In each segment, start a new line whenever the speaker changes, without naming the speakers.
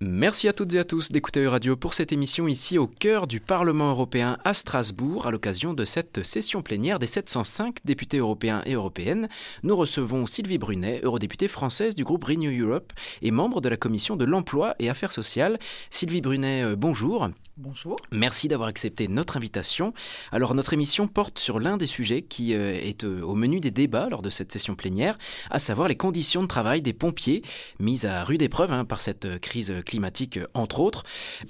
Merci à toutes et à tous d'écouter Radio pour cette émission ici au cœur du Parlement européen à Strasbourg à l'occasion de cette session plénière des 705 députés européens et européennes. Nous recevons Sylvie Brunet, eurodéputée française du groupe Renew Europe et membre de la commission de l'emploi et affaires sociales. Sylvie Brunet, euh, bonjour.
Bonjour.
Merci d'avoir accepté notre invitation. Alors notre émission porte sur l'un des sujets qui euh, est euh, au menu des débats lors de cette session plénière, à savoir les conditions de travail des pompiers, mises à rude épreuve hein, par cette crise climatique, entre autres.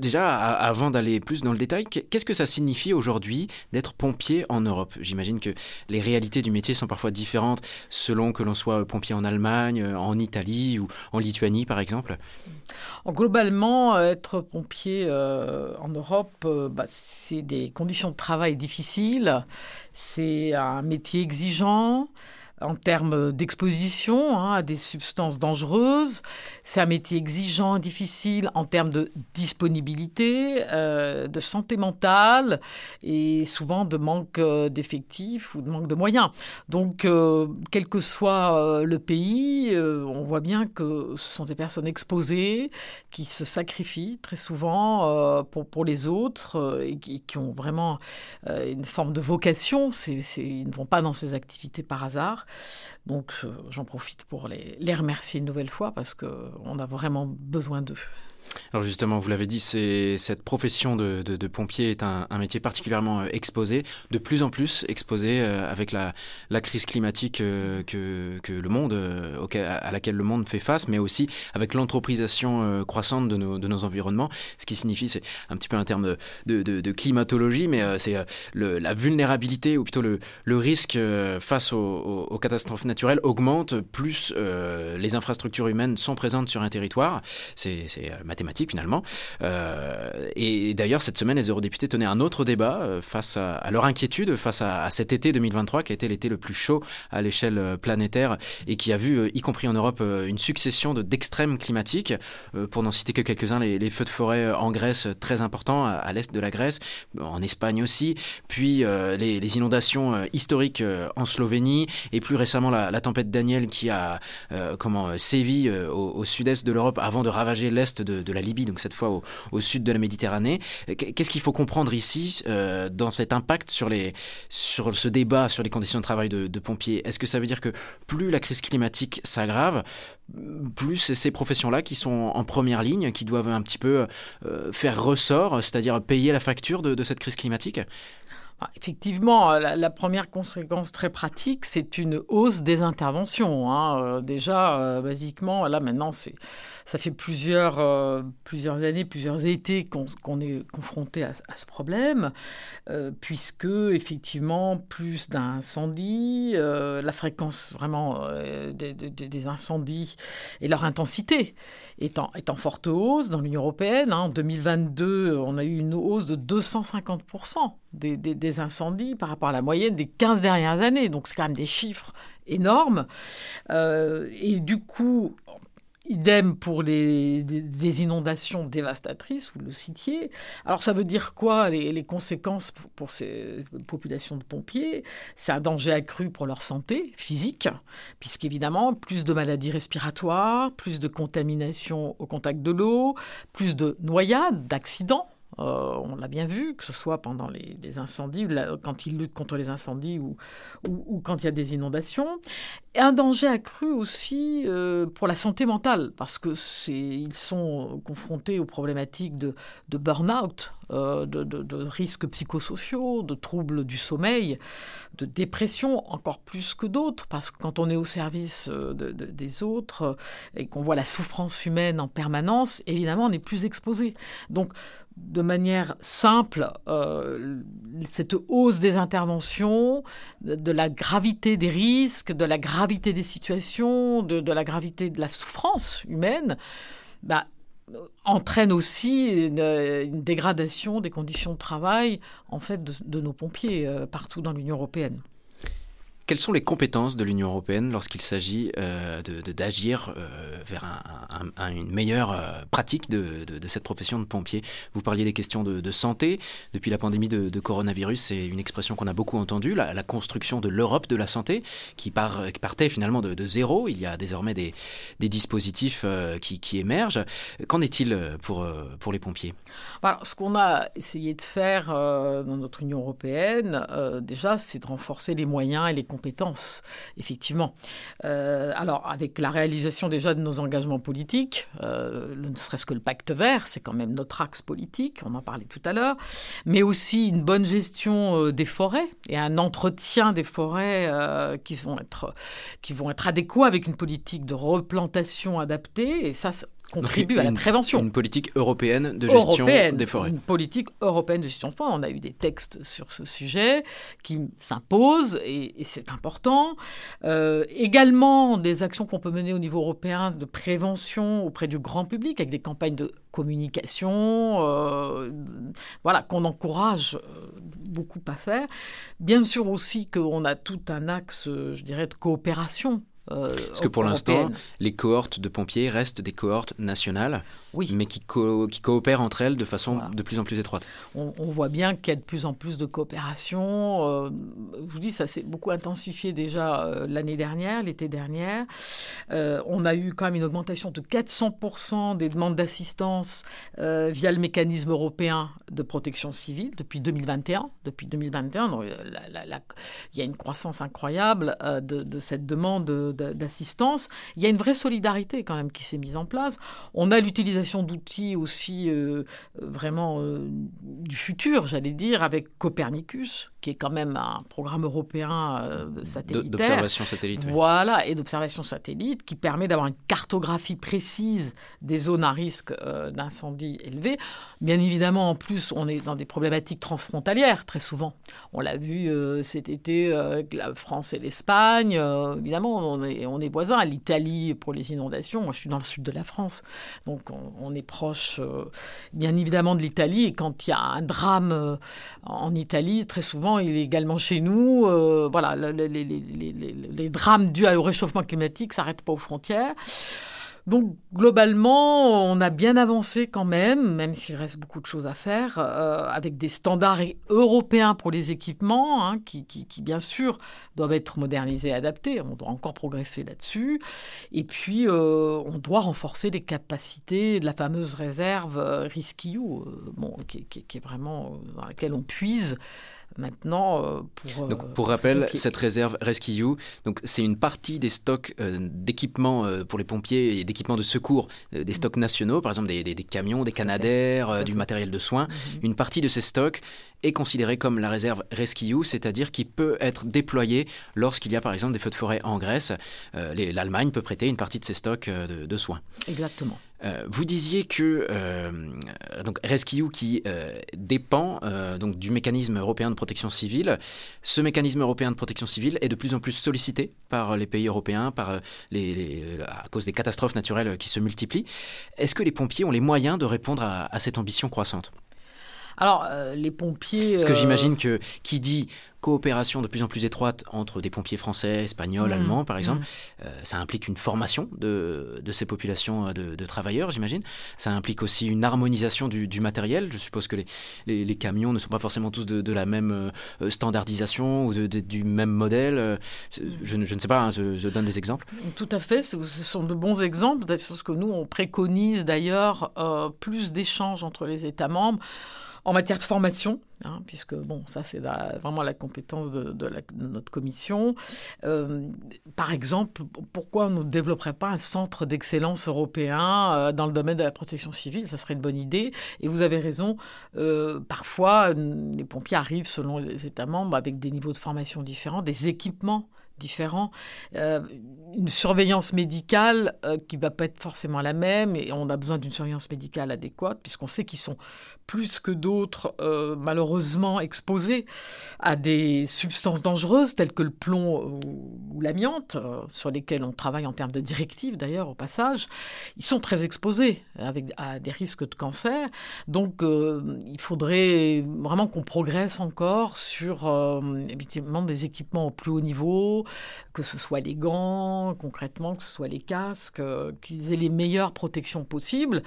Déjà, avant d'aller plus dans le détail, qu'est-ce que ça signifie aujourd'hui d'être pompier en Europe? J'imagine que les réalités du métier sont parfois différentes selon que l'on soit pompier en Allemagne, en Italie ou en Lituanie, par exemple.
Globalement, être pompier euh, en Europe, euh, bah, c'est des conditions de travail difficiles, c'est un métier exigeant en termes d'exposition hein, à des substances dangereuses. C'est un métier exigeant, difficile en termes de disponibilité, euh, de santé mentale et souvent de manque euh, d'effectifs ou de manque de moyens. Donc, euh, quel que soit le pays, on voit bien que ce sont des personnes exposées qui se sacrifient très souvent pour, les autres et qui ont vraiment une forme de vocation. ils ne vont pas dans ces activités par hasard. Donc euh, j'en profite pour les, les, remercier une nouvelle fois parce qu'on a vraiment besoin d'eux.
Alors justement, vous l'avez dit, cette profession de, pompier est un, métier particulièrement euh, exposé, de plus en plus exposé euh, avec la, crise climatique euh, que, le monde, à laquelle le monde fait face, mais aussi avec l'anthropisation croissante de nos, environnements. Ce qui signifie, c'est un petit peu un terme de, climatologie, mais c'est la vulnérabilité ou plutôt le, risque face aux, catastrophes naturelles augmente plus les infrastructures humaines sont présentes sur un territoire. C'est mathématique finalement. Euh, et d'ailleurs, cette semaine, les eurodéputés tenaient un autre débat euh, face à, leur inquiétude, face à, cet été 2023 qui a été l'été le plus chaud à l'échelle euh, planétaire et qui a vu, y compris en Europe, une succession d'extrêmes climatiques. pour n'en citer que quelques-uns, les, feux de forêt en Grèce, très importants, à, l'est de la Grèce, en Espagne aussi, puis les, inondations historiques en Slovénie, et plus récemment la, tempête Daniel qui a comment sévi au, sud-est de l'Europe avant de ravager l'est de, de la Libye, donc cette fois au, sud de la Méditerranée. Qu'est-ce qu'il faut comprendre ici euh, dans cet impact sur, les, sur ce débat sur les conditions de travail de, pompiers? Est-ce que ça veut dire que plus la crise climatique s'aggrave, plus c'est ces professions-là qui sont en première ligne, qui doivent un petit peu euh, faire ressort, c'est-à-dire payer la facture de cette crise climatique?
Effectivement, la, première conséquence très pratique, c'est une hausse des interventions. Hein. Euh, déjà, euh, basiquement, là maintenant, ça fait plusieurs, euh, années, plusieurs étés qu'on est confronté à, ce problème, puisque effectivement, plus d'incendies, la fréquence vraiment des, incendies et leur intensité est en, est en forte hausse dans l'Union européenne. Hein. En 2022, on a eu une hausse de 250 des, incendies par rapport à la moyenne des 15 dernières années. Donc c'est quand même des chiffres énormes. Euh, et du coup, Idem pour les, des, inondations dévastatrices, vous le citiez. Alors ça veut dire quoi les, conséquences pour, ces populations de pompiers? C'est un danger accru pour leur santé physique, puisqu'évidemment, plus de maladies respiratoires, plus de contamination au contact de l'eau, plus de noyades, d'accidents euh, on l'a bien vu, que ce soit pendant les, incendies, quand ils luttent contre les incendies ou, quand il y a des inondations. Un danger accru aussi euh, pour la santé mentale, parce que ils sont confrontés aux problématiques de, burn-out, euh, de, risques psychosociaux, de troubles du sommeil, de dépression encore plus que d'autres, parce que quand on est au service des autres et qu'on voit la souffrance humaine en permanence, évidemment, on est plus exposé. Donc, de manière simple euh, cette hausse des interventions, de, la gravité des risques, de la gravité des situations, de, la gravité de la souffrance humaine, bah, entraîne aussi une, dégradation des conditions de travail en fait de, nos pompiers euh, partout dans l'Union européenne.
Quelles sont les compétences de l'Union européenne lorsqu'il s'agit euh, d'agir euh, vers une meilleure euh, pratique de, cette profession de pompier? Vous parliez des questions de, santé. Depuis la pandémie de, coronavirus, c'est une expression qu'on a beaucoup entendue, la, construction de l'Europe de la santé, qui, partait finalement de, zéro. Il y a désormais des, dispositifs qui, émergent. Qu'en est-il pour, pour les pompiers?
Alors, Ce qu'on a essayé de faire dans notre Union européenne, déjà, c'est de renforcer les moyens et les compétences, effectivement. Euh, alors, avec la réalisation déjà de nos engagements politiques, euh, ne serait-ce que le pacte vert, c'est quand même notre axe politique, on en parlait tout à l'heure, mais aussi une bonne gestion euh, des forêts et un entretien des forêts qui, vont être, qui vont être adéquats avec une politique de replantation adaptée. Et ça, contribue à la prévention.
Une politique européenne de gestion des forêts.
Une politique européenne de gestion des forêts. On a eu des textes sur ce sujet qui s'imposent et, c'est important. Euh, également, des actions qu'on peut mener au niveau européen de prévention auprès du grand public avec des campagnes de communication, euh, voilà, qu'on encourage euh, beaucoup à faire. Bien sûr aussi qu'on a tout un axe, je dirais, de coopération
Parce que pour l'instant, les cohortes de pompiers restent des cohortes nationales oui. mais qui, qui, coopèrent entre elles de façon de plus en plus étroite.
On, voit bien qu'il y a de plus en plus de coopération. Euh, je vous dis, ça s'est beaucoup intensifié déjà euh, l'année dernière, l'été dernier. Euh, on a eu quand même une augmentation de 400% des demandes d'assistance via le mécanisme européen de protection civile depuis 2021. Depuis 2021, il y a une croissance incroyable de, de, cette demande d'assistance. Il y a une vraie solidarité quand même qui s'est mise en place. On a l'utilisation d'outils aussi euh, vraiment euh, du futur, j'allais dire, avec Copernicus, qui est quand même un programme européen euh, satellitaire.
D'observation satellite.
Voilà, et d'observation satellite, qui permet d'avoir une cartographie précise des zones à risque d'incendie élevé. Bien évidemment, en plus, on est dans des problématiques transfrontalières, très souvent. On l'a vu cet été avec la France et l'Espagne. évidemment, on est, on est voisins. L'Italie pour les inondations. Moi, je suis dans le sud de la France. Donc, on, on est proche, euh, bien évidemment, de l'Italie. Et quand il y a un drame euh, en Italie, très souvent, il est également chez nous. Euh, voilà, les, les, drames dus au réchauffement climatique s'arrêtent pas aux frontières. Donc globalement, on a bien avancé quand même, même s'il reste beaucoup de choses à faire, euh, avec des standards européens pour les équipements, hein, qui, bien sûr doivent être modernisés et adaptés. On doit encore progresser là-dessus. Et puis, euh, on doit renforcer les capacités de la fameuse réserve euh, RISC-EU, bon, qui, est vraiment dans laquelle on puise Maintenant, euh, pour,
donc, euh, pour rappel, cette réserve Rescue, donc c'est une partie des stocks euh, d'équipements pour les pompiers et d'équipements de secours, des stocks nationaux, par exemple des, camions, des canadaires, du matériel de soins. Mhm. Une partie de ces stocks est considérée comme la réserve Rescue, c'est-à-dire qui peut être déployée lorsqu'il y a par exemple des feux de forêt en Grèce. L'Allemagne peut prêter une partie de ses stocks de soins.
Exactement.
Euh, vous disiez que euh, donc Rescue qui euh, dépend donc du mécanisme européen de protection civile, ce mécanisme européen de protection civile est de plus en plus sollicité par les pays européens, par les, à cause des catastrophes naturelles qui se multiplient. Est-ce que les pompiers ont les moyens de répondre à cette ambition croissante?
Alors, les pompiers.
Parce que j'imagine que qui dit coopération de plus en plus étroite entre des pompiers français, espagnols, mmh. allemands, par exemple. Mmh. Euh, ça implique une formation de, de ces populations euh, de, travailleurs, j'imagine. Ça implique aussi une harmonisation du, matériel. Je suppose que les, les, camions ne sont pas forcément tous de, la même euh, standardisation ou du même modèle. Je, ne sais pas, hein, je, donne des exemples.
Tout à fait, ce sont de bons exemples. Parce que nous, on préconise d'ailleurs plus d'échanges entre les États membres en matière de formation, hein, puisque bon, ça c'est vraiment la compétence de, notre commission. Euh, par exemple, pourquoi on ne développerait pas un centre d'excellence européen euh, dans le domaine de la protection civile? Ça serait une bonne idée. Et vous avez raison, euh, parfois les pompiers arrivent selon les États membres avec des niveaux de formation différents, des équipements différents, une surveillance médicale qui ne va pas être forcément la même, et on a besoin d'une surveillance médicale adéquate, puisqu'on sait qu'ils sont plus que d'autres, euh, malheureusement exposés à des substances dangereuses telles que le plomb ou, l'amiante, euh, sur lesquelles on travaille en termes de directives d'ailleurs au passage. Ils sont très exposés avec, à des risques de cancer. Donc euh, il faudrait vraiment qu'on progresse encore sur évidemment des équipements au plus haut niveau, que ce soit les gants concrètement, que ce soit les casques, qu'ils aient les meilleures protections possibles.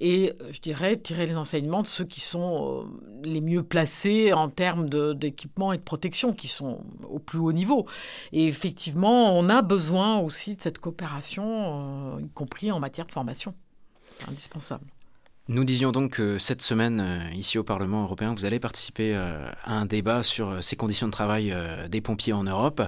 Et je dirais tirer les enseignements de ceux qui sont euh, les mieux placés en termes d'équipement et de protection, qui sont au plus haut niveau. Et effectivement, on a besoin aussi de cette coopération, euh, y compris en matière de formation. Indispensable.
Nous disions donc que cette semaine, euh, ici au Parlement européen, vous allez participer à un débat sur ces conditions de travail des pompiers en Europe.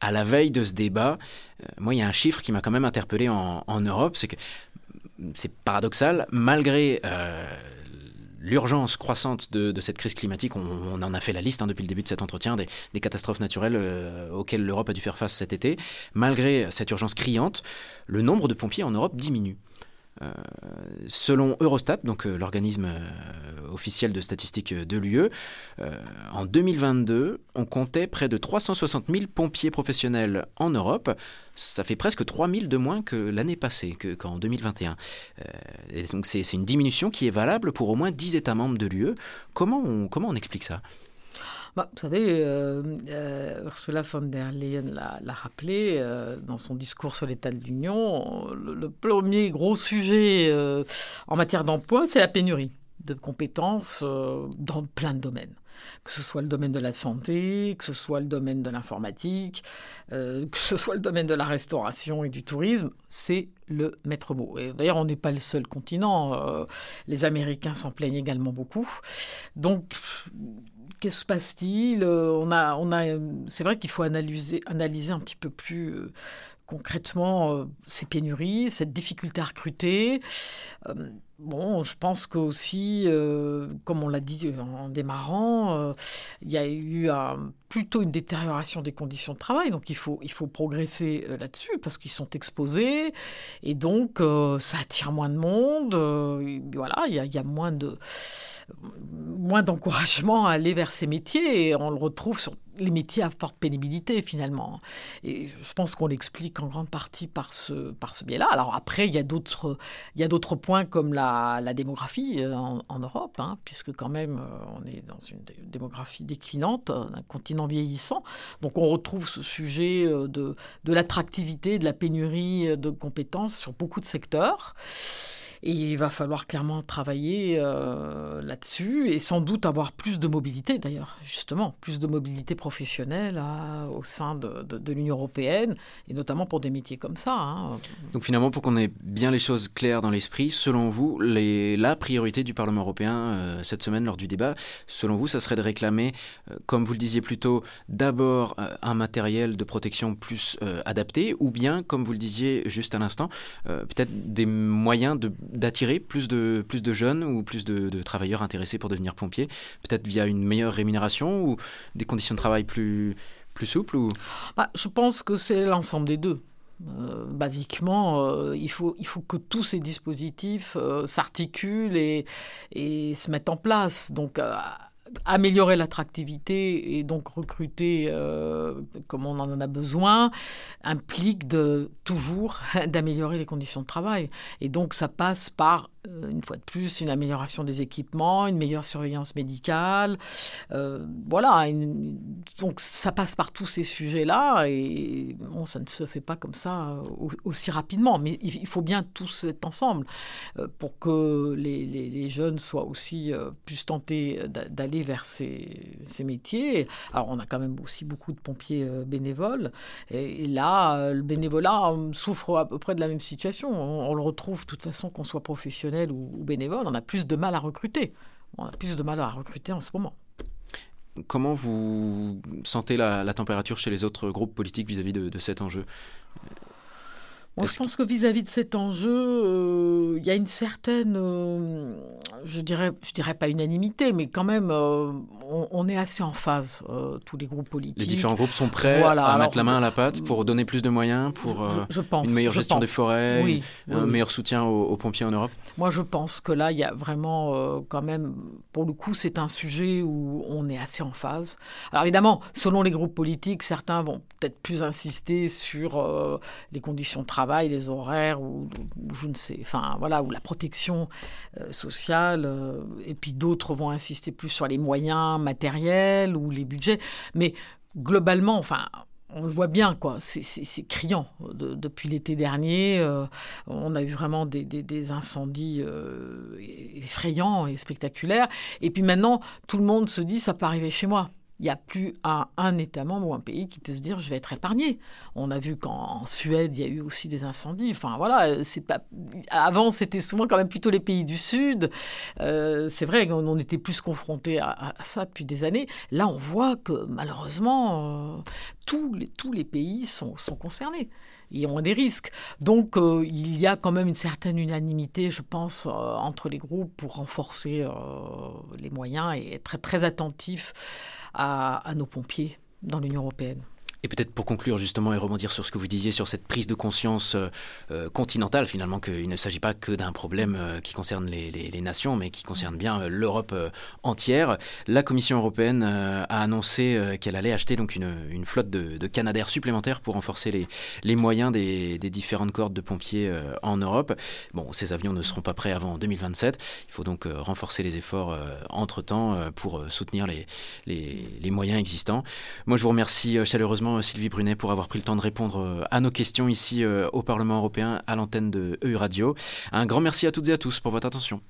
À la veille de ce débat, moi, il y a un chiffre qui m'a quand même interpellé en, en Europe, c'est que c'est paradoxal, malgré l'urgence croissante de, cette crise climatique, on, en a fait la liste hein, depuis le début de cet entretien, des, catastrophes naturelles euh, auxquelles l'Europe a dû faire face cet été. Malgré cette urgence criante, le nombre de pompiers en Europe diminue. Euh, selon Eurostat, donc euh, l'organisme euh, officiel de statistiques de l'UE, en 2022, on comptait près de 360 000 pompiers professionnels en Europe. Ça fait presque 3 000 de moins que l'année passée, qu'en 2021. donc c'est une diminution qui est valable pour au moins 10 États membres de l'UE. Comment comment on explique ça?
Bah, vous savez, euh, euh, Ursula von der Leyen l'a rappelé euh, dans son discours sur l'état de l'Union. Le, premier gros sujet en matière d'emploi, c'est la pénurie de compétences dans plein de domaines que ce soit le domaine de la santé, que ce soit le domaine de l'informatique, que ce soit le domaine de la restauration et du tourisme, c'est le maître mot. d'ailleurs, on n'est pas le seul continent. les Américains s'en plaignent également beaucoup. Donc, Qu'est-ce se passe-t-il? Euh, On a, on a, c'est vrai qu'il faut analyser, analyser un petit peu plus euh, concrètement euh, ces pénuries, cette difficulté à recruter. bon, je pense qu'aussi, comme on l'a dit en démarrant, il y a eu plutôt une détérioration des conditions de travail. Donc il faut, il faut progresser là-dessus parce qu'ils sont exposés et donc ça attire moins de monde. voilà, il y, a, il y a moins de moins d'encouragement à aller vers ces métiers et on le retrouve sur les métiers à forte pénibilité finalement. Et je pense qu'on l'explique en grande partie par ce, par ce biais-là. Alors après, il y a d'autres, points comme la, la démographie euh, en, Europe, hein, puisque quand même euh, on est dans une démographie déclinante, un continent vieillissant. Donc on retrouve ce sujet euh, de, de l'attractivité, de la pénurie de compétences sur beaucoup de secteurs. Et il va falloir clairement travailler euh, là-dessus et sans doute avoir plus de mobilité d'ailleurs, justement, plus de mobilité professionnelle au sein de, de, l'Union européenne et notamment pour des métiers comme ça. Hein.
Donc finalement, pour qu'on ait bien les choses claires dans l'esprit, selon vous, les, la priorité du Parlement européen euh, cette semaine lors du débat, selon vous, ça serait de réclamer, euh, comme vous le disiez plus tôt, d'abord un matériel de protection plus adapté ou bien, comme vous le disiez juste à l'instant, peut-être des moyens de d'attirer plus de, plus de jeunes ou plus de, travailleurs intéressés pour devenir pompiers, peut-être via une meilleure rémunération ou des conditions de travail plus, plus souples ou...
Bah, je pense que c'est l'ensemble des deux. Euh, basiquement, euh, il, faut, il faut que tous ces dispositifs euh, s'articulent et, et, se mettent en place. Donc, améliorer l'attractivité et donc recruter euh, comme on en a besoin implique de toujours d'améliorer les conditions de travail. Et donc ça passe par une fois de plus, une amélioration des équipements, une meilleure surveillance médicale. Euh, voilà, donc ça passe par tous ces sujets-là et bon, ça ne se fait pas comme ça euh, aussi rapidement, mais il faut bien tous être ensemble pour que les, les, jeunes soient aussi plus tentés d'aller vers ces, ces, métiers. Alors on a quand même aussi beaucoup de pompiers bénévoles et, là, le bénévolat souffre à peu près de la même situation. On, on le retrouve de toute façon qu'on soit professionnel ou, bénévoles, on a plus de mal à recruter. On a plus de mal à recruter en ce moment.
Comment vous sentez la, température chez les autres groupes politiques vis-à-vis de, cet enjeu?
Moi, je pense que vis-à-vis de cet enjeu, euh, il y a une certaine, euh, je dirais, je dirais pas unanimité, mais quand même, euh, on, est assez en phase, tous les groupes politiques.
Les différents groupes sont prêts à mettre la main à la pâte pour donner plus de moyens, pour
je, pense,
une meilleure gestion
des
forêts, un meilleur soutien aux, pompiers en Europe?
Moi, je pense que là, il y a vraiment, quand même, pour le coup, c'est un sujet où on est assez en phase. Alors évidemment, selon les groupes politiques, certains vont peut-être plus insister sur les conditions de travail les horaires, ou, je ne sais, enfin voilà, ou la protection euh, sociale, euh, et puis d'autres vont insister plus sur les moyens matériels ou les budgets. Mais globalement, enfin, on le voit bien, quoi. C'est criant. depuis l'été dernier, euh, on a eu vraiment des incendies effrayants et spectaculaires. Et puis maintenant, tout le monde se dit, ça peut arriver chez moi. N'y a plus un, État membre ou un pays qui peut se dire je vais être épargné. On a vu qu'en Suède, il y a eu aussi des incendies. Enfin voilà, pas. Avant, c'était souvent quand même plutôt les pays du Sud. Euh, c'est vrai qu'on était plus confrontés à, ça depuis des années. Là, on voit que malheureusement, euh, tous, les, pays sont, concernés et ont des risques. Donc euh, il y a quand même une certaine unanimité, je pense, entre les groupes pour renforcer les moyens et être très, très à, nos pompiers dans l'Union européenne.
Et peut-être pour conclure justement et rebondir sur ce que vous disiez sur cette prise de conscience euh, euh, continentale finalement qu'il ne s'agit pas que d'un problème euh, qui concerne les, nations mais qui concerne bien l'Europe entière. La Commission européenne a annoncé qu'elle allait acheter donc une, flotte de, de Canadair supplémentaires pour renforcer les, moyens des, différentes cordes de pompiers en Europe. Bon, ces avions ne seront pas prêts avant 2027. Il faut donc renforcer les efforts entre-temps pour soutenir les moyens existants. Moi, je vous remercie chaleureusement Sylvie Brunet pour avoir pris le temps de répondre euh, à nos questions ici euh, au Parlement européen à l'antenne de EU Radio. Un grand merci à toutes et à tous pour votre attention.